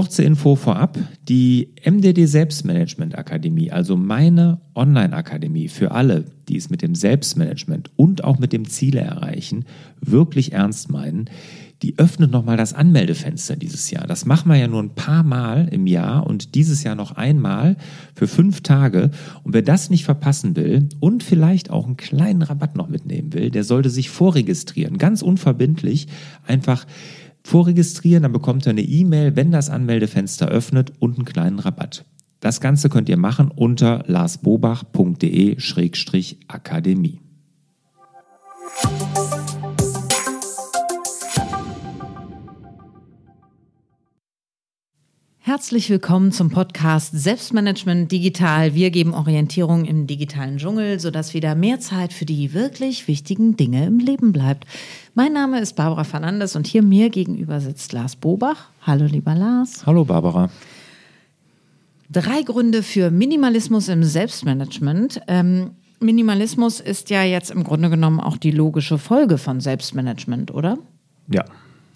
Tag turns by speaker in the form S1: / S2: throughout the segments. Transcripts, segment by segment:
S1: Kurze Info vorab. Die MDD Selbstmanagement Akademie, also meine Online-Akademie für alle, die es mit dem Selbstmanagement und auch mit dem Ziele erreichen, wirklich ernst meinen, die öffnet nochmal das Anmeldefenster dieses Jahr. Das machen wir ja nur ein paar Mal im Jahr und dieses Jahr noch einmal für fünf Tage. Und wer das nicht verpassen will und vielleicht auch einen kleinen Rabatt noch mitnehmen will, der sollte sich vorregistrieren. Ganz unverbindlich. Einfach vorregistrieren, dann bekommt ihr eine E-Mail, wenn das Anmeldefenster öffnet und einen kleinen Rabatt. Das Ganze könnt ihr machen unter larsbobach.de-akademie.
S2: Herzlich willkommen zum Podcast Selbstmanagement Digital. Wir geben Orientierung im digitalen Dschungel, sodass wieder mehr Zeit für die wirklich wichtigen Dinge im Leben bleibt. Mein Name ist Barbara Fernandes und hier mir gegenüber sitzt Lars Bobach. Hallo, lieber Lars.
S1: Hallo, Barbara.
S2: Drei Gründe für Minimalismus im Selbstmanagement. Ähm, Minimalismus ist ja jetzt im Grunde genommen auch die logische Folge von Selbstmanagement, oder?
S1: Ja.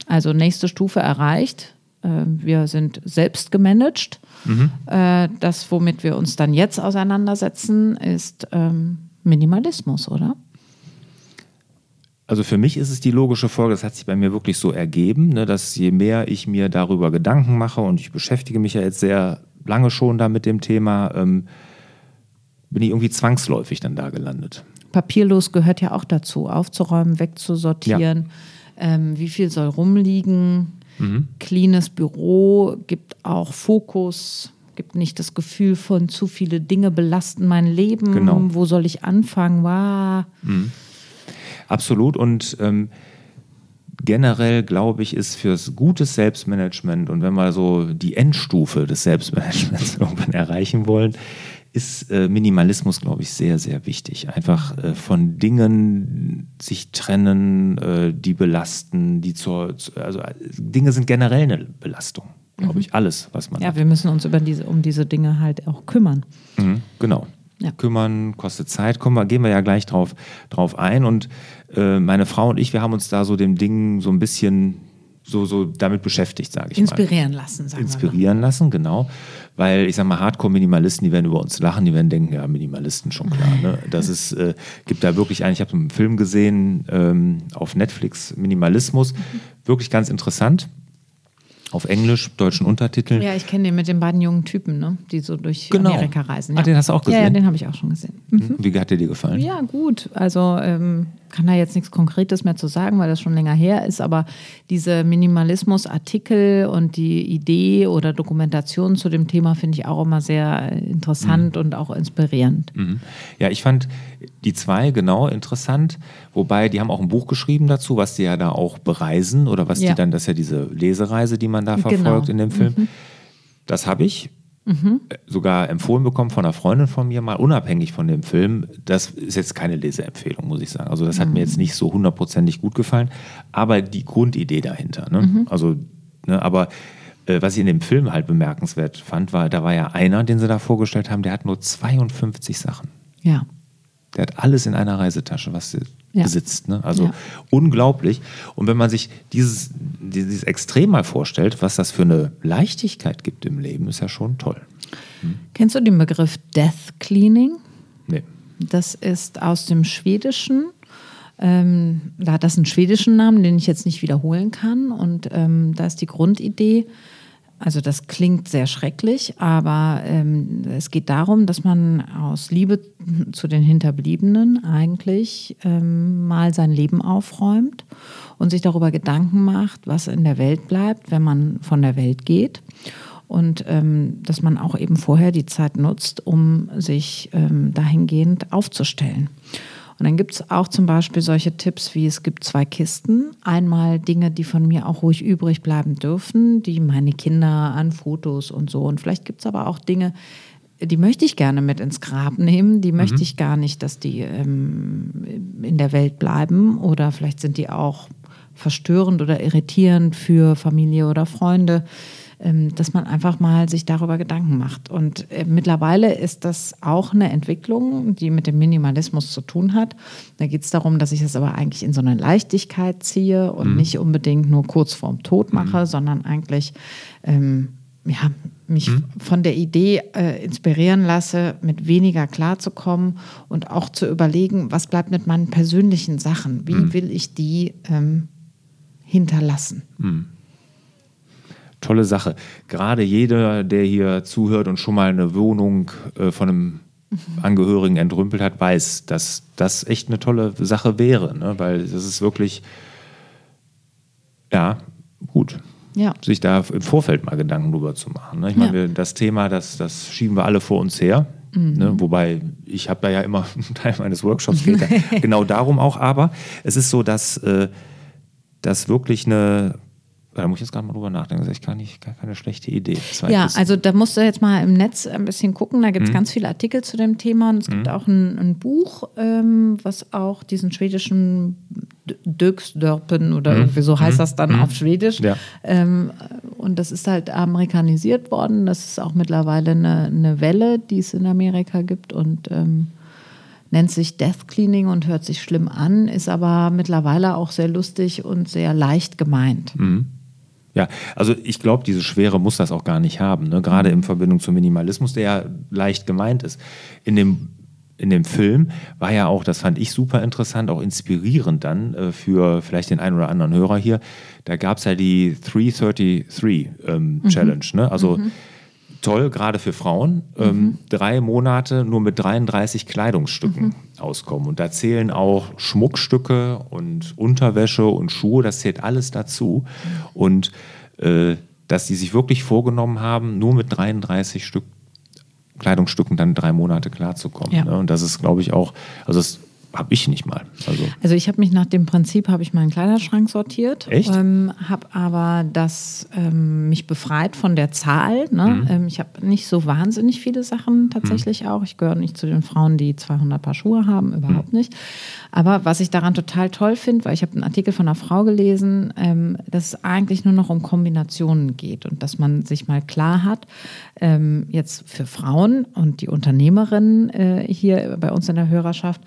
S2: Also nächste Stufe erreicht wir sind selbst gemanagt. Mhm. Äh, das, womit wir uns dann jetzt auseinandersetzen, ist ähm, Minimalismus, oder?
S1: Also für mich ist es die logische Folge, das hat sich bei mir wirklich so ergeben, ne, dass je mehr ich mir darüber Gedanken mache und ich beschäftige mich ja jetzt sehr lange schon da mit dem Thema, ähm, bin ich irgendwie zwangsläufig dann da gelandet.
S2: Papierlos gehört ja auch dazu, aufzuräumen, wegzusortieren. Ja. Ähm, wie viel soll rumliegen? Mhm. Cleanes Büro gibt auch Fokus, gibt nicht das Gefühl von zu viele Dinge belasten mein Leben. Genau. Wo soll ich anfangen? Wow. Mhm.
S1: Absolut. Und ähm, generell glaube ich, ist fürs gutes Selbstmanagement und wenn wir so die Endstufe des Selbstmanagements irgendwann erreichen wollen, ist äh, Minimalismus, glaube ich, sehr, sehr wichtig. Einfach äh, von Dingen sich trennen, äh, die belasten, die zur, also Dinge sind generell eine Belastung, glaube mhm. ich, alles, was man.
S2: Ja,
S1: hat.
S2: wir müssen uns über diese, um diese Dinge halt auch kümmern.
S1: Mhm, genau. Ja. Kümmern kostet Zeit, kommen wir, gehen wir ja gleich drauf, drauf ein. Und äh, meine Frau und ich, wir haben uns da so dem Ding so ein bisschen so, so damit beschäftigt, sage ich
S2: Inspirieren
S1: mal.
S2: lassen, sagen
S1: Inspirieren wir lassen, genau. Weil ich sage mal, Hardcore-Minimalisten, die werden über uns lachen, die werden denken, ja, Minimalisten schon klar. Ne? Das ist, äh, gibt da wirklich einen, ich habe einen Film gesehen ähm, auf Netflix, Minimalismus, mhm. wirklich ganz interessant auf Englisch, deutschen Untertiteln.
S2: Ja, ich kenne den mit den beiden jungen Typen, ne? die so durch genau. Amerika reisen.
S1: Ah, ja. Ah, den hast du auch gesehen?
S2: Ja, ja den habe ich auch schon gesehen.
S1: Mhm. Wie hat der dir gefallen?
S2: Ja, gut. Also ähm, kann da jetzt nichts Konkretes mehr zu sagen, weil das schon länger her ist, aber diese Minimalismus-Artikel und die Idee oder Dokumentation zu dem Thema finde ich auch immer sehr interessant mhm. und auch inspirierend.
S1: Mhm. Ja, ich fand die zwei genau interessant, wobei die haben auch ein Buch geschrieben dazu, was die ja da auch bereisen oder was ja. die dann, das ist ja diese Lesereise, die man da verfolgt genau. in dem Film. Mhm. Das habe ich mhm. sogar empfohlen bekommen von einer Freundin von mir, mal unabhängig von dem Film. Das ist jetzt keine Leseempfehlung, muss ich sagen. Also das hat mhm. mir jetzt nicht so hundertprozentig gut gefallen, aber die Grundidee dahinter. Ne? Mhm. Also, ne, aber äh, was ich in dem Film halt bemerkenswert fand, war, da war ja einer, den sie da vorgestellt haben, der hat nur 52 Sachen.
S2: Ja.
S1: Der hat alles in einer Reisetasche, was sie ja. besitzt. Ne? Also ja. unglaublich. Und wenn man sich dieses, dieses Extrem mal vorstellt, was das für eine Leichtigkeit gibt im Leben, ist ja schon toll.
S2: Hm? Kennst du den Begriff Death Cleaning?
S1: Nee.
S2: Das ist aus dem Schwedischen. Ähm, da hat das einen schwedischen Namen, den ich jetzt nicht wiederholen kann. Und ähm, da ist die Grundidee, also das klingt sehr schrecklich, aber ähm, es geht darum, dass man aus Liebe zu den Hinterbliebenen eigentlich ähm, mal sein Leben aufräumt und sich darüber Gedanken macht, was in der Welt bleibt, wenn man von der Welt geht. Und ähm, dass man auch eben vorher die Zeit nutzt, um sich ähm, dahingehend aufzustellen. Und dann gibt es auch zum Beispiel solche Tipps wie es gibt zwei Kisten. Einmal Dinge, die von mir auch ruhig übrig bleiben dürfen, die meine Kinder an Fotos und so. Und vielleicht gibt es aber auch Dinge, die möchte ich gerne mit ins Grab nehmen. Die möchte mhm. ich gar nicht, dass die ähm, in der Welt bleiben. Oder vielleicht sind die auch verstörend oder irritierend für Familie oder Freunde. Ähm, dass man einfach mal sich darüber Gedanken macht. Und äh, mittlerweile ist das auch eine Entwicklung, die mit dem Minimalismus zu tun hat. Da geht es darum, dass ich das aber eigentlich in so eine Leichtigkeit ziehe und mhm. nicht unbedingt nur kurz vorm Tod mache, mhm. sondern eigentlich ähm, ja, mich hm? von der Idee äh, inspirieren lasse, mit weniger klarzukommen und auch zu überlegen, was bleibt mit meinen persönlichen Sachen? Wie hm. will ich die ähm, hinterlassen?
S1: Tolle Sache. Gerade jeder, der hier zuhört und schon mal eine Wohnung äh, von einem Angehörigen entrümpelt hat, weiß, dass das echt eine tolle Sache wäre, ne? weil das ist wirklich, ja, gut ja. sich da im Vorfeld mal Gedanken drüber zu machen. Ne? Ich meine, ja. das Thema, das, das schieben wir alle vor uns her. Mhm. Ne? Wobei ich habe da ja immer einen Teil meines Workshops geht genau darum auch. Aber es ist so, dass äh, das wirklich eine da muss ich jetzt gerade mal drüber nachdenken. Das ist echt gar, nicht, gar keine schlechte Idee.
S2: Ja, also da musst du jetzt mal im Netz ein bisschen gucken. Da gibt es mhm. ganz viele Artikel zu dem Thema. Und es gibt mhm. auch ein, ein Buch, ähm, was auch diesen schwedischen Döksdörpen oder mhm. irgendwie so heißt mhm. das dann mhm. auf Schwedisch. Ja. Ähm, und das ist halt amerikanisiert worden. Das ist auch mittlerweile eine, eine Welle, die es in Amerika gibt. Und ähm, nennt sich Death Cleaning und hört sich schlimm an, ist aber mittlerweile auch sehr lustig und sehr leicht gemeint.
S1: Mhm. Ja, also ich glaube, diese Schwere muss das auch gar nicht haben, ne? gerade in Verbindung zum Minimalismus, der ja leicht gemeint ist. In dem, in dem Film war ja auch, das fand ich super interessant, auch inspirierend dann äh, für vielleicht den einen oder anderen Hörer hier, da gab es ja die 333 ähm, mhm. Challenge. Ne? Also mhm. Toll, gerade für Frauen, ähm, mhm. drei Monate nur mit 33 Kleidungsstücken mhm. auskommen. Und da zählen auch Schmuckstücke und Unterwäsche und Schuhe, das zählt alles dazu. Und äh, dass die sich wirklich vorgenommen haben, nur mit 33 Stück Kleidungsstücken dann drei Monate klarzukommen. Ja. Ne? Und das ist, glaube ich, auch, also es habe ich nicht mal.
S2: Also, also ich habe mich nach dem Prinzip, habe ich meinen Kleiderschrank sortiert.
S1: Echt?
S2: Ähm, habe aber das ähm, mich befreit von der Zahl. Ne? Mhm. Ähm, ich habe nicht so wahnsinnig viele Sachen tatsächlich mhm. auch. Ich gehöre nicht zu den Frauen, die 200 Paar Schuhe haben, überhaupt mhm. nicht. Aber was ich daran total toll finde, weil ich habe einen Artikel von einer Frau gelesen, ähm, dass es eigentlich nur noch um Kombinationen geht und dass man sich mal klar hat, ähm, jetzt für Frauen und die Unternehmerinnen äh, hier bei uns in der Hörerschaft,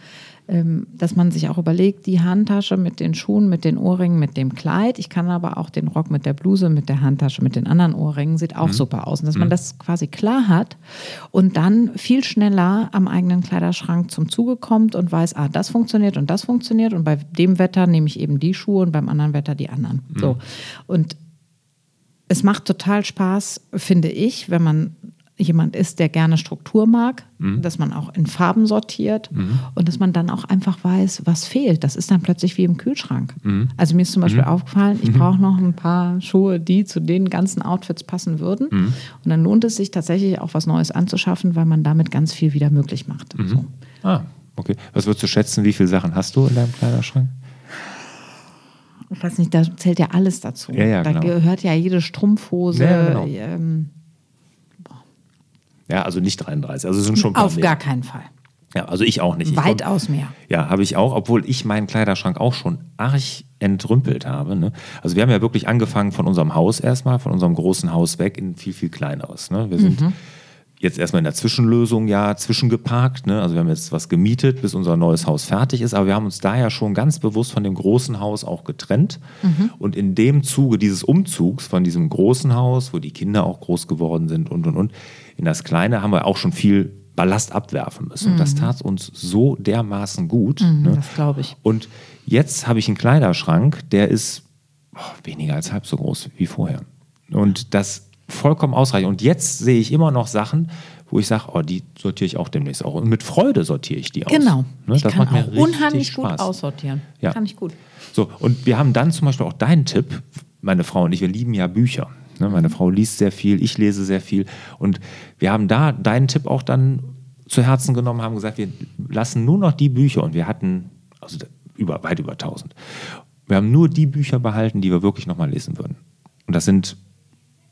S2: dass man sich auch überlegt, die Handtasche mit den Schuhen, mit den Ohrringen, mit dem Kleid. Ich kann aber auch den Rock mit der Bluse, mit der Handtasche, mit den anderen Ohrringen, sieht auch mhm. super aus. Und dass mhm. man das quasi klar hat und dann viel schneller am eigenen Kleiderschrank zum Zuge kommt und weiß, ah, das funktioniert und das funktioniert. Und bei dem Wetter nehme ich eben die Schuhe und beim anderen Wetter die anderen. Mhm. So. Und es macht total Spaß, finde ich, wenn man jemand ist, der gerne Struktur mag, mhm. dass man auch in Farben sortiert mhm. und dass man dann auch einfach weiß, was fehlt. Das ist dann plötzlich wie im Kühlschrank. Mhm. Also mir ist zum Beispiel mhm. aufgefallen, ich mhm. brauche noch ein paar Schuhe, die zu den ganzen Outfits passen würden. Mhm. Und dann lohnt es sich tatsächlich auch was Neues anzuschaffen, weil man damit ganz viel wieder möglich macht. So.
S1: Ah, okay. Was würdest du schätzen, wie viele Sachen hast du in deinem Kleiderschrank?
S2: Ich weiß nicht, da zählt ja alles dazu.
S1: Ja, ja,
S2: da
S1: genau.
S2: gehört ja jede Strumpfhose. Ja, genau. ähm,
S1: ja, also nicht 33. Also sind schon
S2: Auf gar keinen Fall.
S1: Ja, also ich auch nicht. Ich
S2: Weitaus mehr.
S1: Ja, habe ich auch, obwohl ich meinen Kleiderschrank auch schon arg entrümpelt habe. Ne? Also wir haben ja wirklich angefangen von unserem Haus erstmal, von unserem großen Haus weg in viel, viel kleineres. Ne? Wir sind mhm. Jetzt erstmal in der Zwischenlösung ja zwischengeparkt. Ne? Also wir haben jetzt was gemietet, bis unser neues Haus fertig ist, aber wir haben uns da ja schon ganz bewusst von dem großen Haus auch getrennt. Mhm. Und in dem Zuge dieses Umzugs von diesem großen Haus, wo die Kinder auch groß geworden sind und und und, in das Kleine haben wir auch schon viel Ballast abwerfen müssen. Mhm. Das tat uns so dermaßen gut.
S2: Mhm, ne? Das glaube ich.
S1: Und jetzt habe ich einen Kleiderschrank, der ist oh, weniger als halb so groß wie vorher. Und das vollkommen ausreichend. Und jetzt sehe ich immer noch Sachen, wo ich sage, oh, die sortiere ich auch demnächst auch. Und mit Freude sortiere ich die aus.
S2: Genau. Ne? Ich das kann macht mir auch unheimlich Spaß. gut aussortieren.
S1: Ja.
S2: Kann ich gut.
S1: So, und wir haben dann zum Beispiel auch deinen Tipp, meine Frau und ich, wir lieben ja Bücher. Ne? Meine Frau liest sehr viel, ich lese sehr viel. Und wir haben da deinen Tipp auch dann zu Herzen genommen, haben gesagt, wir lassen nur noch die Bücher und wir hatten also über, weit über 1000. Wir haben nur die Bücher behalten, die wir wirklich nochmal lesen würden. Und das sind,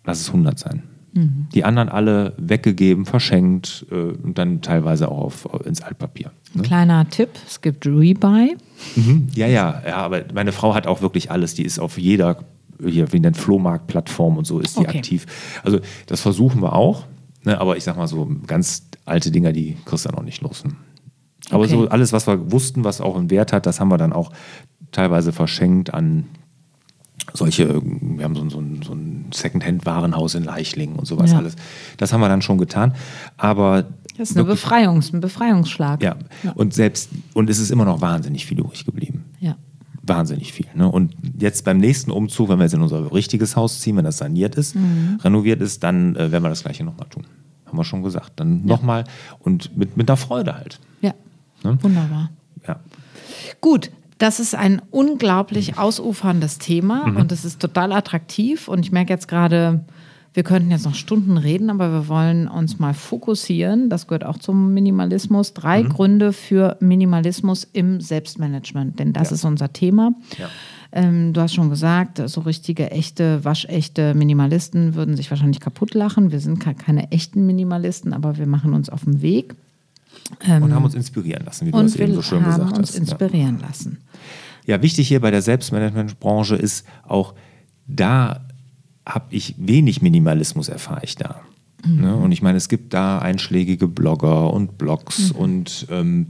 S1: lass es 100 sein. Mhm. Die anderen alle weggegeben, verschenkt äh, und dann teilweise auch auf, ins Altpapier.
S2: Ne? Kleiner Tipp, es gibt Rebuy.
S1: Mhm. Ja, ja, ja, aber meine Frau hat auch wirklich alles. Die ist auf jeder hier wie nennt Flohmarktplattform und so ist die okay. aktiv. Also das versuchen wir auch, ne, aber ich sag mal so ganz alte Dinger, die kriegst du ja noch nicht los. Ne? Aber okay. so alles, was wir wussten, was auch einen Wert hat, das haben wir dann auch teilweise verschenkt an solche, wir haben so, so, so ein Secondhand-Warenhaus in Leichlingen und sowas
S2: Ja.
S1: alles. Das haben wir dann schon getan. Aber
S2: Das ist eine
S1: wirklich-
S2: Befreiungs-, ein Befreiungsschlag.
S1: ja. Und selbst, und es ist immer noch wahnsinnig viel übrig geblieben.
S2: Ja.
S1: Wahnsinnig viel. Ne? Und jetzt beim nächsten Umzug, wenn wir jetzt in unser richtiges Haus ziehen, wenn das saniert ist,
S2: Mhm.
S1: renoviert ist, dann äh, werden wir das gleiche nochmal tun. Haben wir schon gesagt. Dann nochmal und mit, mit einer Freude halt.
S2: Ja.
S1: Ne?
S2: Wunderbar.
S1: Ja.
S2: Gut, das ist ein unglaublich ausuferndes Thema
S1: Mhm.
S2: und es ist total attraktiv. Und ich merke jetzt gerade, wir könnten jetzt noch Stunden reden, aber wir wollen uns mal fokussieren. Das gehört auch zum Minimalismus. Drei
S1: Mhm.
S2: Gründe für Minimalismus im Selbstmanagement, denn das
S1: Ja.
S2: ist unser Thema.
S1: Ja.
S2: Ähm, du hast schon gesagt, so richtige, echte, waschechte Minimalisten würden sich wahrscheinlich kaputt lachen. Wir sind ke- keine echten Minimalisten, aber wir machen uns auf den Weg.
S1: Und haben uns inspirieren lassen, wie du das eben so schön
S2: haben
S1: gesagt
S2: uns
S1: hast. Ja.
S2: inspirieren lassen.
S1: Ja, wichtig hier bei der Selbstmanagementbranche ist auch, da habe ich wenig Minimalismus erfahre ich da. Ne? Und ich meine, es gibt da einschlägige Blogger und Blogs und ähm,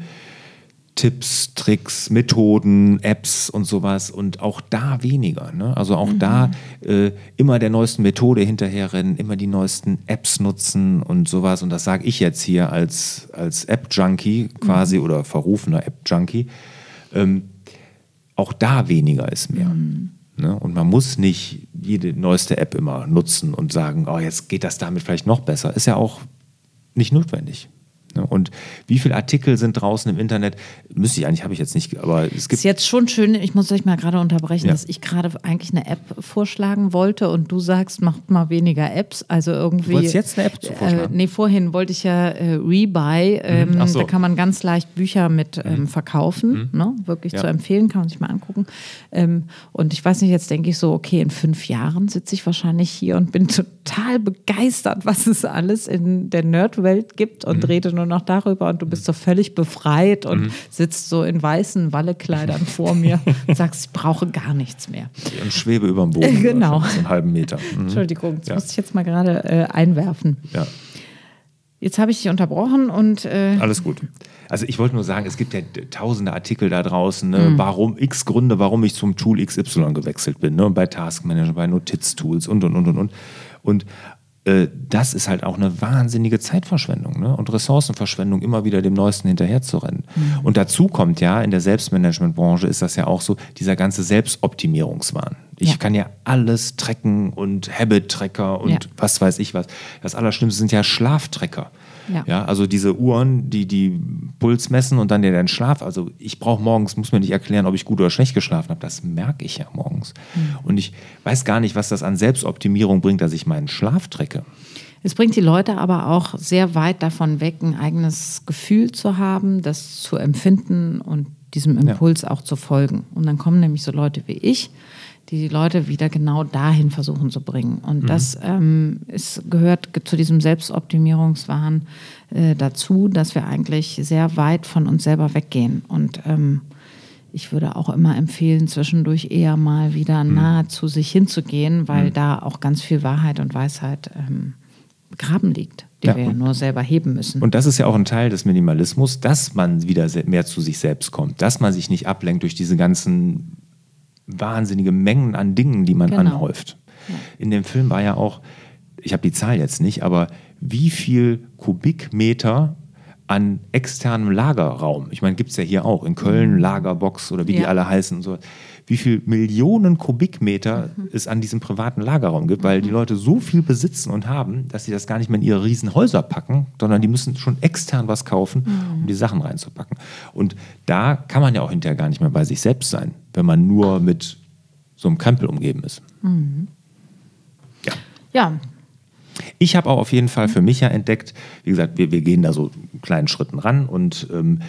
S1: Tipps, Tricks, Methoden, Apps und sowas und auch da weniger. Ne? Also auch da äh, immer der neuesten Methode hinterherrennen, immer die neuesten Apps nutzen und sowas. Und das sage ich jetzt hier als, als App-Junkie quasi oder verrufener App-Junkie. Ähm, auch da weniger ist mehr. Ne? Und man muss nicht jede neueste App immer nutzen und sagen, oh, jetzt geht das damit vielleicht noch besser. Ist ja auch nicht notwendig. Ne? Und wie viele Artikel sind draußen im Internet? Müsste ich eigentlich, habe ich jetzt nicht, aber es
S2: Ist
S1: gibt.
S2: jetzt schon schön, ich muss euch mal gerade unterbrechen,
S1: Ja.
S2: dass ich gerade eigentlich eine App vorschlagen wollte und du sagst, macht mal weniger Apps. Also irgendwie.
S1: Du wolltest jetzt eine App zu vorschlagen?
S2: Äh, nee, vorhin wollte ich ja äh, Rebuy. Ähm,
S1: Ach so.
S2: Da kann man ganz leicht Bücher mit ähm, verkaufen. Ne? Wirklich
S1: Ja.
S2: zu empfehlen, kann man sich mal angucken. Ähm, und ich weiß nicht, jetzt denke ich so, okay, in fünf Jahren sitze ich wahrscheinlich hier und bin total begeistert, was es alles in der Nerdwelt gibt und
S1: Mhm.
S2: rede nur noch darüber und du bist so völlig befreit und sitzt so in weißen Wallekleidern vor mir und sagst, ich brauche gar nichts mehr.
S1: Und schwebe über dem Boden.
S2: Genau.
S1: So einen halben Meter. Mhm.
S2: Entschuldigung, das
S1: Ja.
S2: musste ich jetzt mal gerade äh, einwerfen.
S1: Ja.
S2: Jetzt habe ich dich unterbrochen und äh,
S1: Alles gut. Also ich wollte nur sagen, es gibt ja tausende Artikel da draußen, ne, warum x Gründe, warum ich zum Tool XY gewechselt bin, ne, bei Taskmanager, bei Notiztools und und und und und. Und äh, das ist halt auch eine wahnsinnige Zeitverschwendung ne? und Ressourcenverschwendung, immer wieder dem Neuesten hinterherzurennen. Und dazu kommt ja, in der Selbstmanagementbranche ist das ja auch so, dieser ganze Selbstoptimierungswahn. Ich
S2: Ja.
S1: kann ja alles tracken und Habit-Tracker und
S2: Ja.
S1: was weiß ich was. Das Allerschlimmste sind ja Schlaftrecker.
S2: Ja.
S1: Ja, also diese Uhren, die die Puls messen und dann dir deinen Schlaf. Also ich brauche morgens, muss mir nicht erklären, ob ich gut oder schlecht geschlafen habe. Das merke ich ja morgens.
S2: Mhm.
S1: Und ich weiß gar nicht, was das an Selbstoptimierung bringt, dass ich meinen Schlaf trecke.
S2: Es bringt die Leute aber auch sehr weit davon weg, ein eigenes Gefühl zu haben, das zu empfinden und diesem Impuls auch zu folgen. Und dann kommen nämlich so Leute wie ich, die die Leute wieder genau dahin versuchen zu bringen. Und das ähm, ist, gehört ge- zu diesem Selbstoptimierungswahn äh, dazu, dass wir eigentlich sehr weit von uns selber weggehen. Und ähm, ich würde auch immer empfehlen, zwischendurch eher mal wieder nahe zu sich hinzugehen, weil da auch ganz viel Wahrheit und Weisheit ähm, begraben liegt, die
S1: Ja,
S2: wir ja nur selber heben müssen.
S1: Und das ist ja auch ein Teil des Minimalismus, dass man wieder mehr zu sich selbst kommt, dass man sich nicht ablenkt durch diese ganzen wahnsinnige Mengen an Dingen, die man
S2: Genau.
S1: anhäuft. In dem Film war ja auch, ich habe die Zahl jetzt nicht, aber wie viel Kubikmeter an externem Lagerraum, ich meine, gibt es ja hier auch, in Köln Lagerbox oder wie die
S2: Ja.
S1: alle heißen und so, wie viel Millionen Kubikmeter es an diesem privaten Lagerraum gibt, weil die Leute so viel besitzen und haben, dass sie das gar nicht mehr in ihre Riesenhäuser packen, sondern die müssen schon extern was kaufen, um die Sachen reinzupacken. Und da kann man ja auch hinterher gar nicht mehr bei sich selbst sein, wenn man nur mit so einem Krempel umgeben ist. Ja.
S2: ja,
S1: Ich habe auch auf jeden Fall für mich ja entdeckt, wie gesagt, wir, wir gehen da so in kleinen Schritten ran und, ähm,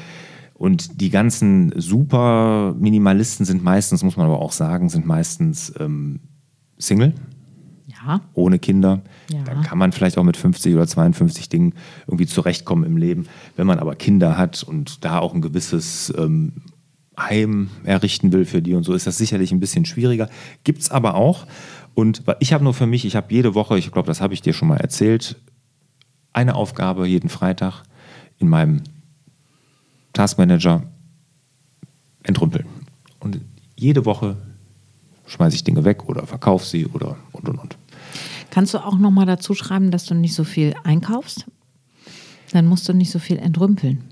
S1: und die ganzen super Minimalisten sind meistens, muss man aber auch sagen, sind meistens ähm, Single,
S2: ja,
S1: ohne Kinder.
S2: Ja.
S1: Dann kann man vielleicht auch mit 50 oder 52 Dingen irgendwie zurechtkommen im Leben. Wenn man aber Kinder hat und da auch ein gewisses ähm, Heim errichten will für die und so, ist das sicherlich ein bisschen schwieriger. Gibt es aber auch. Und ich habe nur für mich, ich habe jede Woche, ich glaube, das habe ich dir schon mal erzählt, eine Aufgabe jeden Freitag in meinem Taskmanager entrümpeln. Und jede Woche schmeiße ich Dinge weg oder verkaufe sie oder und und und.
S2: Kannst du auch nochmal dazu schreiben, dass du nicht so viel einkaufst? Dann musst du nicht so viel entrümpeln.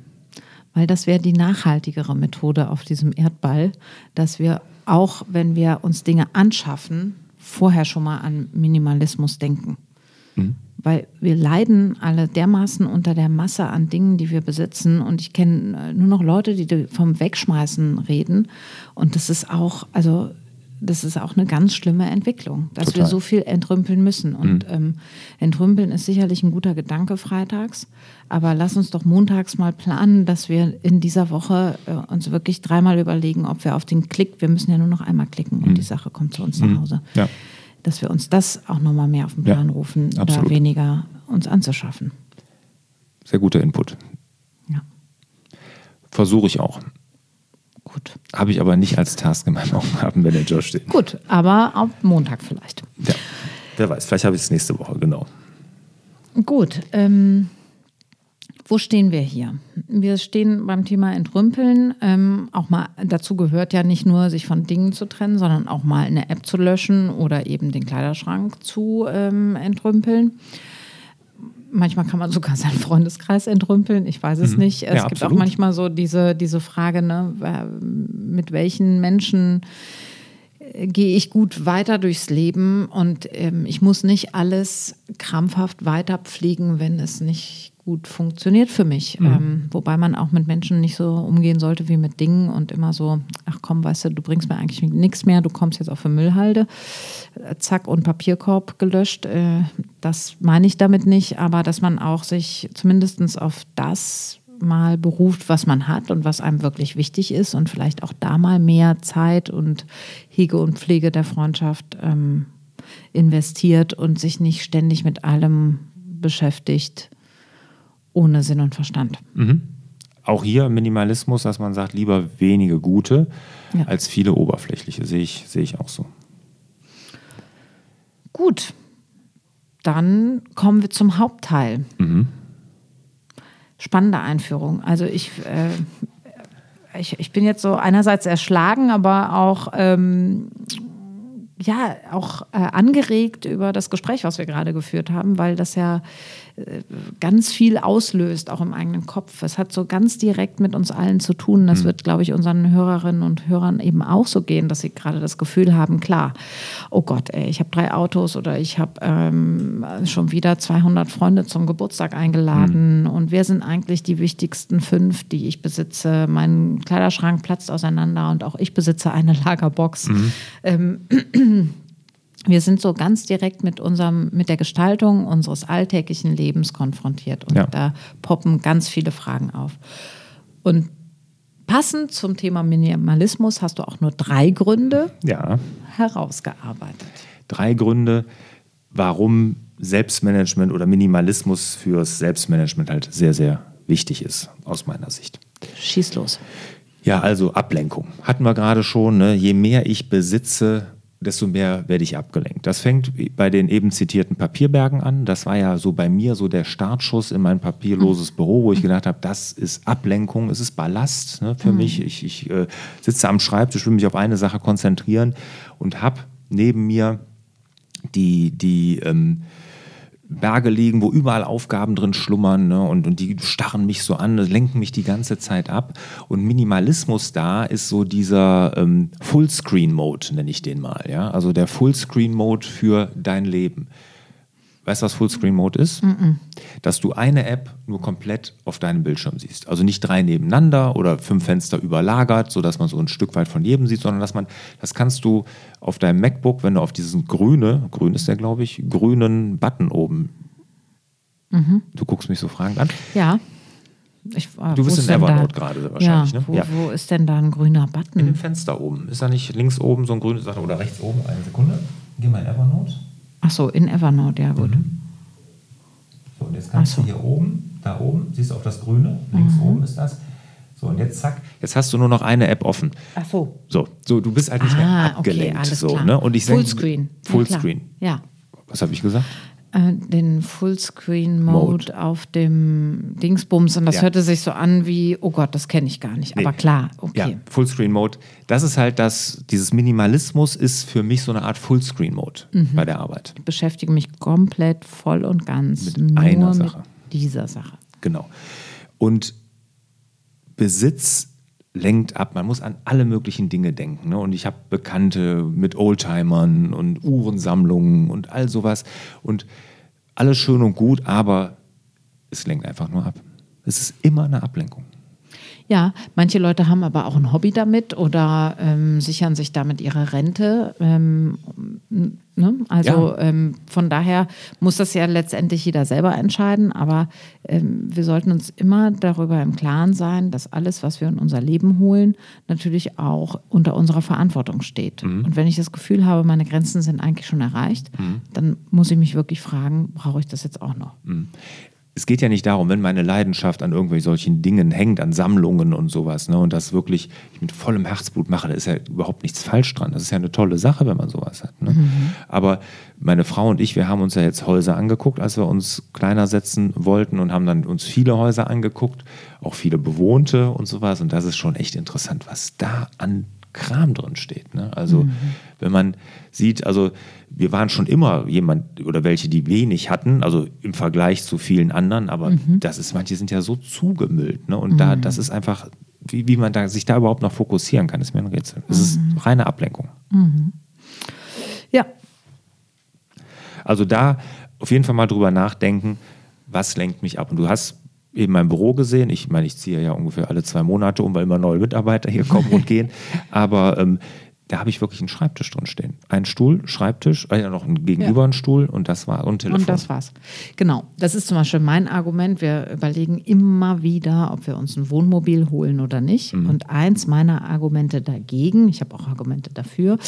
S2: Weil das wäre die nachhaltigere Methode auf diesem Erdball, dass wir auch, wenn wir uns Dinge anschaffen, vorher schon mal an Minimalismus denken. Mhm. Weil wir leiden alle dermaßen unter der Masse an Dingen, die wir besitzen. Und ich kenne äh, nur noch Leute, die vom Wegschmeißen reden. Und das ist auch, also das ist auch eine ganz schlimme Entwicklung, dass Total. wir so viel entrümpeln müssen. Und mhm. ähm, entrümpeln ist sicherlich ein guter Gedanke freitags, aber lass uns doch montags mal planen, dass wir in dieser Woche äh, uns wirklich dreimal überlegen, ob wir auf den Klick, wir müssen ja nur noch einmal klicken und mhm. die Sache kommt zu uns mhm. nach Hause. Ja. Dass wir uns das auch nochmal mehr auf den Plan ja, rufen absolut. oder weniger uns anzuschaffen.
S1: Sehr guter Input. Ja. Versuche ich auch. Gut. Habe ich aber nicht als Task in meinem Aufgabenmanager stehen.
S2: Gut, aber am Montag vielleicht.
S1: Ja, wer weiß, vielleicht habe ich es nächste Woche, genau.
S2: Gut, ähm, wo stehen wir hier? Wir stehen beim Thema Entrümpeln. Ähm, auch mal dazu gehört ja nicht nur, sich von Dingen zu trennen, sondern auch mal eine App zu löschen oder eben den Kleiderschrank zu ähm, entrümpeln. Manchmal kann man sogar seinen Freundeskreis entrümpeln. Ich weiß es mhm. nicht. Es ja, gibt absolut. auch manchmal so diese, diese Frage, ne, mit welchen Menschen äh, gehe ich gut weiter durchs Leben und ähm, ich muss nicht alles krampfhaft weiter pflegen, wenn es nicht gut funktioniert für mich. Mhm. Ähm, wobei man auch mit Menschen nicht so umgehen sollte wie mit Dingen und immer so, ach komm, weißt du, du bringst mir eigentlich nichts mehr, du kommst jetzt auf eine Müllhalde. Zack und Papierkorb gelöscht. Äh, das meine ich damit nicht, aber dass man auch sich zumindest auf das mal beruft, was man hat und was einem wirklich wichtig ist und vielleicht auch da mal mehr Zeit und Hege und Pflege der Freundschaft ähm, investiert und sich nicht ständig mit allem beschäftigt, ohne Sinn und Verstand.
S1: Mhm. Auch hier Minimalismus, dass man sagt, lieber wenige gute ja. als viele oberflächliche, sehe ich, sehe ich auch so.
S2: Gut, dann kommen wir zum Hauptteil. Mhm. Spannende Einführung. Also ich, äh, ich, ich bin jetzt so einerseits erschlagen, aber auch ähm, ja auch äh, angeregt über das Gespräch, was wir gerade geführt haben, weil das ja ganz viel auslöst, auch im eigenen Kopf. Es hat so ganz direkt mit uns allen zu tun. Das mhm. wird, glaube ich, unseren Hörerinnen und Hörern eben auch so gehen, dass sie gerade das Gefühl haben, klar, oh Gott, ey, ich habe drei Autos oder ich habe ähm, schon wieder 200 Freunde zum Geburtstag eingeladen mhm. und wer sind eigentlich die wichtigsten fünf, die ich besitze? Mein Kleiderschrank platzt auseinander und auch ich besitze eine Lagerbox. Mhm. Ähm, wir sind so ganz direkt mit unserem, mit der Gestaltung unseres alltäglichen Lebens konfrontiert. Und ja. da poppen ganz viele Fragen auf. Und passend zum Thema Minimalismus hast du auch nur drei Gründe
S1: ja.
S2: herausgearbeitet.
S1: Drei Gründe, warum Selbstmanagement oder Minimalismus fürs Selbstmanagement halt sehr, sehr wichtig ist, aus meiner Sicht.
S2: Schieß los.
S1: Ja, also Ablenkung. Hatten wir gerade schon. Ne? Je mehr ich besitze, desto mehr werde ich abgelenkt. Das fängt bei den eben zitierten Papierbergen an. Das war ja so bei mir so der Startschuss in mein papierloses mhm. Büro, wo ich gedacht habe, das ist Ablenkung, es ist Ballast ne, für mhm. mich. Ich, ich äh, sitze am Schreibtisch, will mich auf eine Sache konzentrieren und habe neben mir die, die ähm, Berge liegen, wo überall Aufgaben drin schlummern ne? und, und die starren mich so an, lenken mich die ganze Zeit ab. Und Minimalismus da ist so dieser ähm, Fullscreen-Mode, nenne ich den mal. Ja? Also der Fullscreen-Mode für dein Leben. Weißt du, was Fullscreen-Mode ist? Mm -mm. Dass du eine App nur komplett auf deinem Bildschirm siehst. Also nicht drei nebeneinander oder fünf Fenster überlagert, sodass man so ein Stück weit von jedem sieht, sondern dass man, das kannst du auf deinem MacBook, wenn du auf diesen grüne, grün ist der, glaube ich, grünen Button oben. Mhm. Du guckst mich so fragend an.
S2: Ja.
S1: Ich, äh, du bist in Evernote gerade wahrscheinlich,
S2: ja,
S1: ne?
S2: Wo, ja. wo ist denn da ein grüner Button?
S1: In dem Fenster oben. Ist da nicht links oben so ein grünes oder rechts oben? Eine Sekunde. Geh mal in Evernote.
S2: Ach so, in Evernote, ja gut. Mhm.
S1: So, und jetzt kannst so. du hier oben, da oben, siehst du auf das Grüne, links mhm. oben ist das. So, und jetzt zack, jetzt hast du nur noch eine App offen.
S2: Ach so.
S1: So, so du bist halt nicht ah, mehr abgelenkt. Okay, alles so. Ne? Und ich
S2: Fullscreen.
S1: Fullscreen.
S2: Ja.
S1: Was habe ich gesagt?
S2: Äh, den Fullscreen-Mode
S1: Mode.
S2: auf dem Dingsbums und das
S1: Ja.
S2: hörte sich so an wie, oh Gott, das kenne ich gar nicht. Aber
S1: Nee.
S2: klar, okay.
S1: Ja, Fullscreen-Mode. Das ist halt das, dieses Minimalismus ist für mich so eine Art Fullscreen-Mode
S2: Mhm.
S1: bei der Arbeit.
S2: Ich beschäftige mich komplett voll und ganz
S1: Mit
S2: nur
S1: einer
S2: mit
S1: Sache.
S2: dieser Sache.
S1: Genau. Und Besitz lenkt ab. Man muss an alle möglichen Dinge denken. Ne? Und ich habe Bekannte mit Oldtimern und Uhrensammlungen und all sowas. Und alles schön und gut, aber es lenkt einfach nur ab. Es ist immer eine Ablenkung.
S2: Ja, manche Leute haben aber auch ein Hobby damit oder ähm, sichern sich damit ihre Rente. Ähm, ne? Also
S1: Ja.
S2: ähm, von daher muss das ja letztendlich jeder selber entscheiden. Aber ähm, wir sollten uns immer darüber im Klaren sein, dass alles, was wir in unser Leben holen, natürlich auch unter unserer Verantwortung steht. Und wenn ich das Gefühl habe, meine Grenzen sind eigentlich schon erreicht, dann muss ich mich wirklich fragen, brauche ich das jetzt auch noch?
S1: Es geht ja nicht darum, wenn meine Leidenschaft an irgendwelchen solchen Dingen hängt, an Sammlungen und sowas, ne, und das wirklich ich mit vollem Herzblut mache, da ist ja überhaupt nichts falsch dran. Das ist ja eine tolle Sache, wenn man sowas hat. Ne? Aber meine Frau und ich, wir haben uns ja jetzt Häuser angeguckt, als wir uns kleiner setzen wollten und haben dann uns viele Häuser angeguckt, auch viele bewohnte und sowas. Und das ist schon echt interessant, was da an Kram drin steht. Ne? Also wenn man sieht, also wir waren schon immer jemand oder welche, die wenig hatten, also im Vergleich zu vielen anderen, aber das ist, manche sind ja so zugemüllt. Ne? Und da, das ist einfach, wie, wie man da, sich da überhaupt noch fokussieren kann, ist mir ein Rätsel. Es ist reine Ablenkung.
S2: Ja,
S1: Also da auf jeden Fall mal drüber nachdenken, was lenkt mich ab. Und du hast eben mein Büro gesehen. Ich meine, ich ziehe ja ungefähr alle zwei Monate um, weil immer neue Mitarbeiter hier kommen und gehen. Aber ähm, da habe ich wirklich einen Schreibtisch drin stehen. Ein Stuhl, Schreibtisch, äh, noch ein gegenüber
S2: Ja.
S1: ein Stuhl und das war und Telefon.
S2: Und das war's. Genau. Das ist zum Beispiel mein Argument. Wir überlegen immer wieder, ob wir uns ein Wohnmobil holen oder nicht.
S1: Mhm.
S2: Und eins meiner Argumente dagegen, ich habe auch Argumente dafür,
S1: Mhm.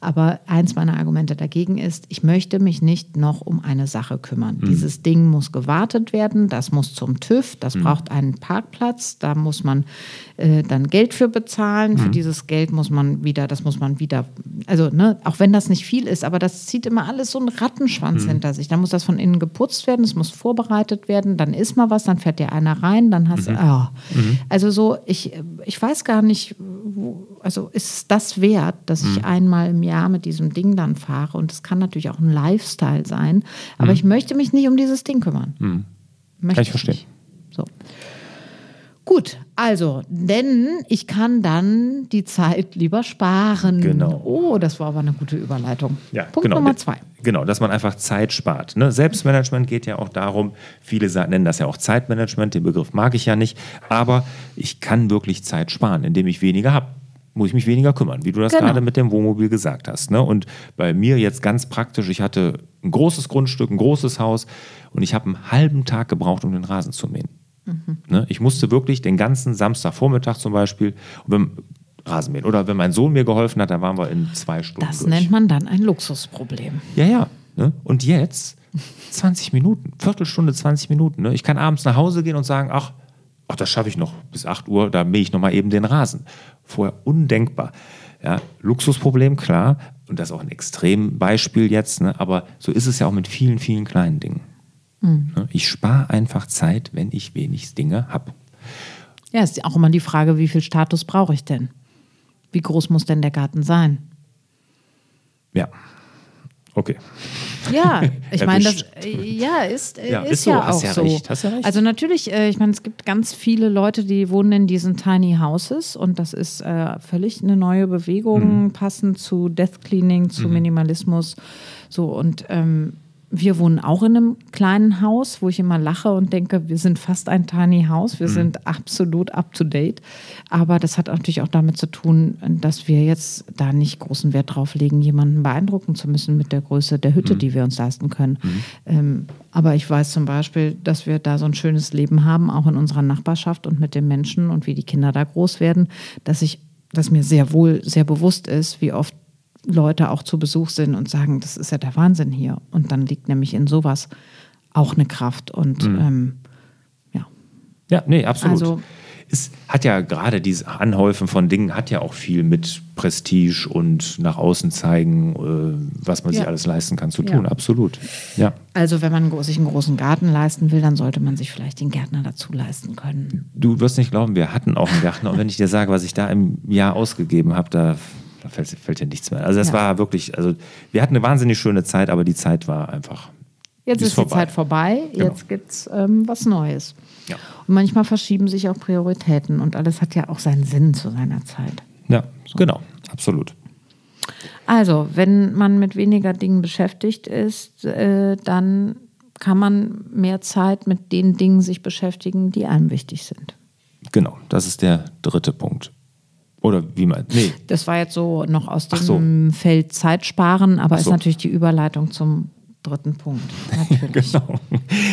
S2: aber eins meiner Argumente dagegen ist, ich möchte mich nicht noch um eine Sache kümmern.
S1: Mhm.
S2: Dieses Ding muss gewartet werden, das muss zum TÜV, das
S1: Mhm.
S2: braucht einen Parkplatz, da muss man äh, dann Geld für bezahlen.
S1: Mhm.
S2: Für dieses Geld muss man wieder, das muss man wieder, also ne, auch wenn das nicht viel ist, aber das zieht immer alles so einen Rattenschwanz hinter sich. Dann muss das von innen geputzt werden, es muss vorbereitet werden, dann ist mal was, dann fährt dir einer rein, dann hast du, ah. also so, ich, ich weiß gar nicht, wo, also ist das wert, dass ich einmal im Jahr mit diesem Ding dann fahre und es kann natürlich auch ein Lifestyle sein, aber ich möchte mich nicht um dieses Ding kümmern. Möchte
S1: Kann ich verstehen.
S2: nicht. So. Gut, also, denn ich kann dann die Zeit lieber sparen.
S1: Genau.
S2: Oh, das war aber eine gute Überleitung. Punkt
S1: genau.
S2: Nummer zwei.
S1: Genau, dass man einfach Zeit spart. Ne? Selbstmanagement geht ja auch darum, viele nennen das ja auch Zeitmanagement, den Begriff mag ich ja nicht, aber ich kann wirklich Zeit sparen, indem ich weniger habe. Muss ich mich weniger kümmern, wie du das
S2: Genau.
S1: gerade mit dem Wohnmobil gesagt hast. Ne? Und bei mir jetzt ganz praktisch, ich hatte ein großes Grundstück, ein großes Haus und ich habe einen halben Tag gebraucht, um den Rasen zu mähen.
S2: Mhm.
S1: Ne? Ich musste wirklich den ganzen Samstagvormittag zum Beispiel wenn, Rasen mähen. Oder wenn mein Sohn mir geholfen hat, dann waren wir in zwei Stunden
S2: Das
S1: durch.
S2: nennt man dann ein Luxusproblem.
S1: Ja, ja. Ne? Und jetzt 20 Minuten, Viertelstunde, 20 Minuten. Ne? Ich kann abends nach Hause gehen und sagen, ach, ach das schaffe ich noch bis 8 Uhr, da mähe ich noch mal eben den Rasen. Vorher undenkbar. Ja, Luxusproblem, klar. Und das ist auch ein Extrembeispiel jetzt. Ne? Aber so ist es ja auch mit vielen, vielen kleinen Dingen. Ne? Ich spare einfach Zeit, wenn ich wenig Dinge habe.
S2: Ja, ist auch immer die Frage, wie viel Status brauche ich denn? Wie groß muss denn der Garten sein?
S1: Ja. Okay.
S2: Ja, ich meine, das ja, ist,
S1: Ja,
S2: ist,
S1: ist so,
S2: ja auch
S1: ja
S2: so.
S1: recht, ja.
S2: Also natürlich, äh, ich meine, es gibt ganz viele Leute, die wohnen in diesen Tiny Houses und das ist äh, völlig eine neue Bewegung,
S1: Mhm.
S2: passend zu Death Cleaning, zu Minimalismus. So und ähm, wir wohnen auch in einem kleinen Haus, wo ich immer lache und denke, wir sind fast ein Tiny House,
S1: Mhm.
S2: wir sind absolut up to date. Aber das hat natürlich auch damit zu tun, dass wir jetzt da nicht großen Wert drauf legen, jemanden beeindrucken zu müssen mit der Größe der
S1: Mhm.
S2: Hütte, die wir uns leisten können. Ähm, aber ich weiß zum Beispiel, dass wir da so ein schönes Leben haben, auch in unserer Nachbarschaft und mit den Menschen und wie die Kinder da groß werden, dass ich, dass mir sehr wohl sehr bewusst ist, wie oft Leute auch zu Besuch sind und sagen, das ist ja der Wahnsinn hier. Und dann liegt nämlich in sowas auch eine Kraft. Und
S1: Mhm.
S2: ähm, ja,
S1: Ja, nee, absolut.
S2: Also-
S1: es hat ja gerade dieses Anhäufen von Dingen hat ja auch viel mit Prestige und nach außen zeigen, äh, was man ja. sich alles leisten kann, zu tun. Ja. Absolut. Ja.
S2: Also wenn man sich einen großen Garten leisten will, dann sollte man sich vielleicht den Gärtner dazu leisten können.
S1: Du wirst nicht glauben, wir hatten auch einen Gärtner. und wenn ich dir sage, was ich da im Jahr ausgegeben habe, da da fällt, fällt dir nichts mehr. Also es ja. war wirklich, also wir hatten eine wahnsinnig schöne Zeit, aber die Zeit war einfach.
S2: Jetzt ist, ist die Zeit vorbei, genau. jetzt gibt es ähm, was Neues. Ja. Und manchmal verschieben sich auch Prioritäten und alles hat ja auch seinen Sinn zu seiner Zeit.
S1: Ja, so. genau, absolut.
S2: Also, wenn man mit weniger Dingen beschäftigt ist, äh, dann kann man mehr Zeit mit den Dingen sich beschäftigen, die einem wichtig sind.
S1: Genau, das ist der dritte Punkt. Oder wie man. Nee.
S2: Das war jetzt so noch aus dem so. Feld Zeitsparen, aber so. ist natürlich die Überleitung zum dritten Punkt. Natürlich. genau.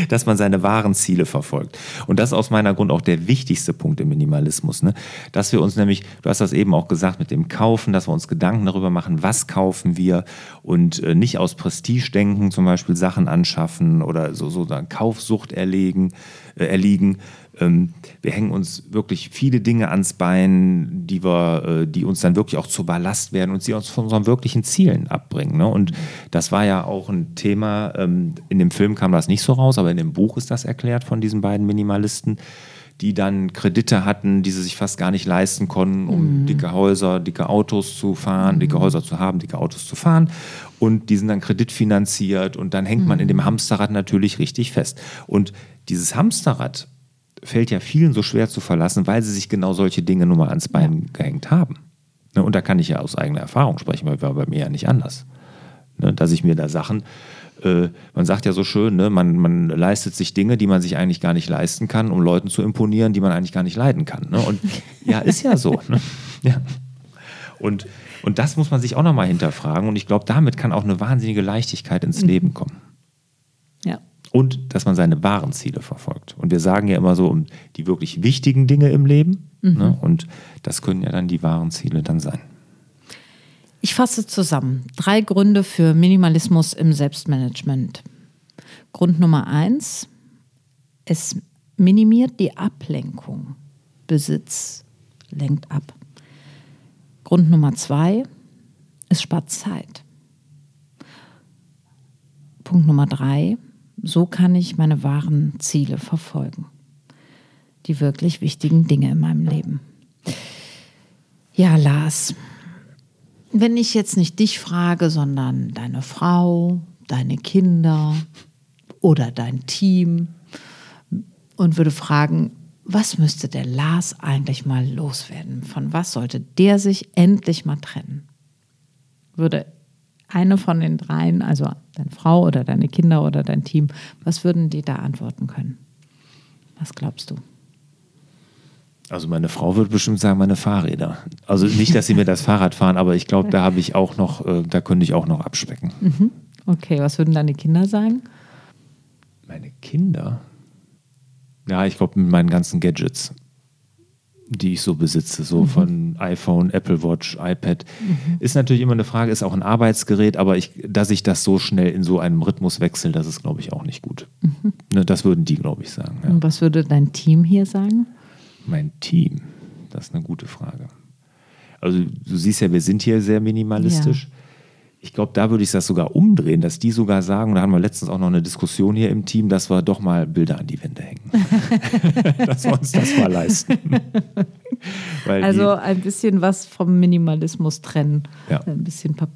S1: Dass man seine wahren Ziele verfolgt. Und das ist aus meiner Grund auch der wichtigste Punkt im Minimalismus. Ne? Dass wir uns nämlich, du hast das eben auch gesagt mit dem Kaufen, dass wir uns Gedanken darüber machen, was kaufen wir und äh, nicht aus Prestige denken, zum Beispiel Sachen anschaffen oder so, so Kaufsucht erlegen, äh, erliegen, wir hängen uns wirklich viele Dinge ans Bein, die, wir, äh, die uns dann wirklich auch zur Ballast werden und sie uns von unseren wirklichen Zielen abbringen. Ne? Und das war ja auch ein Thema, ähm, in dem Film kam das nicht so raus, aber in dem Buch ist das erklärt von diesen beiden Minimalisten die dann Kredite hatten, die sie sich fast gar nicht leisten konnten, um mhm. dicke Häuser, dicke Autos zu fahren, mhm. dicke Häuser zu haben, dicke Autos zu fahren. Und die sind dann kreditfinanziert und dann hängt mhm. man in dem mhm. Hamsterrad natürlich richtig fest. Und dieses Hamsterrad fällt ja vielen so schwer zu verlassen, weil sie sich genau solche Dinge nur mal ans Bein gehängt haben. Ne, und da kann ich ja aus eigener Erfahrung sprechen, weil war bei mir ja nicht anders. Ne, dass ich mir da Sachen, äh, man sagt ja so schön, ne, man, man leistet sich Dinge, die man sich eigentlich gar nicht leisten kann, um Leuten zu imponieren, die man eigentlich gar nicht leiden kann. Ne? Und ja, ist ja so. Ne? Ja. Und, und das muss man sich auch nochmal hinterfragen. Und ich glaube, damit kann auch eine wahnsinnige Leichtigkeit ins mhm. Leben kommen.
S2: Ja
S1: und dass man seine wahren Ziele verfolgt. Und wir sagen ja immer so um die wirklich wichtigen Dinge im Leben. Mhm. Ne? Und das können ja dann die wahren Ziele dann sein.
S2: Ich fasse zusammen. Drei Gründe für Minimalismus im Selbstmanagement. Grund Nummer eins, es minimiert die Ablenkung. Besitz lenkt ab. Grund Nummer zwei, es spart Zeit. Punkt Nummer drei, so kann ich meine wahren Ziele verfolgen. Die wirklich wichtigen Dinge in meinem Leben. Ja, Lars, wenn ich jetzt nicht dich frage, sondern deine Frau, deine Kinder oder dein Team und würde fragen, was müsste der Lars eigentlich mal loswerden? Von was sollte der sich endlich mal trennen? Würde eine von den dreien, also deine Frau oder deine Kinder oder dein Team, was würden die da antworten können? Was glaubst du?
S1: Also meine Frau würde bestimmt sagen, meine Fahrräder. Also nicht, dass sie mir das Fahrrad fahren, aber ich glaube, da habe ich auch noch, äh, da könnte ich auch noch abspecken.
S2: Mhm. Okay, was würden deine Kinder sagen?
S1: Meine Kinder? Ja, ich glaube mit meinen ganzen Gadgets die ich so besitze, so mhm. von iPhone, Apple Watch, iPad. Mhm. Ist natürlich immer eine Frage, ist auch ein Arbeitsgerät, aber ich, dass ich das so schnell in so einem Rhythmus wechsle, das ist, glaube ich, auch nicht gut. Mhm. Ne, das würden die, glaube ich, sagen.
S2: Ja. Und was würde dein Team hier sagen?
S1: Mein Team, das ist eine gute Frage. Also du siehst ja, wir sind hier sehr minimalistisch. Ja ich glaube, da würde ich das sogar umdrehen, dass die sogar sagen, da haben wir letztens auch noch eine Diskussion hier im Team, dass wir doch mal Bilder an die Wände hängen. dass wir uns das mal leisten.
S2: also ein bisschen was vom Minimalismus trennen. Ja. Ein bisschen Pap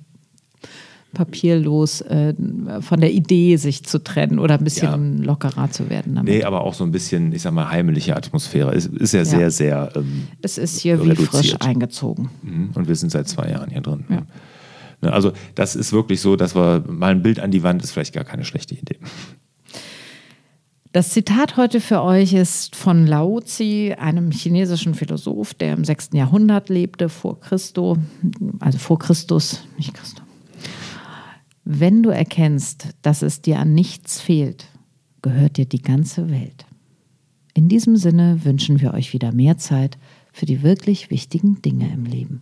S2: papierlos äh, von der Idee sich zu trennen oder ein bisschen ja. lockerer zu werden.
S1: Damit. Nee, aber auch so ein bisschen, ich sag mal, heimliche Atmosphäre. Es ist ja, ja. sehr, sehr. Ähm,
S2: es ist hier reduziert. wie frisch eingezogen.
S1: Mhm. Und wir sind seit zwei Jahren hier drin. Ja. Ne, also das ist wirklich so, dass wir mal ein Bild an die Wand ist vielleicht gar keine schlechte Idee.
S2: Das Zitat heute für euch ist von Lao Tzu, einem chinesischen Philosoph, der im 6. Jahrhundert lebte, vor Christo, also vor Christus, nicht Christo. Wenn du erkennst, dass es dir an nichts fehlt, gehört dir die ganze Welt. In diesem Sinne wünschen wir euch wieder mehr Zeit für die wirklich wichtigen Dinge im Leben.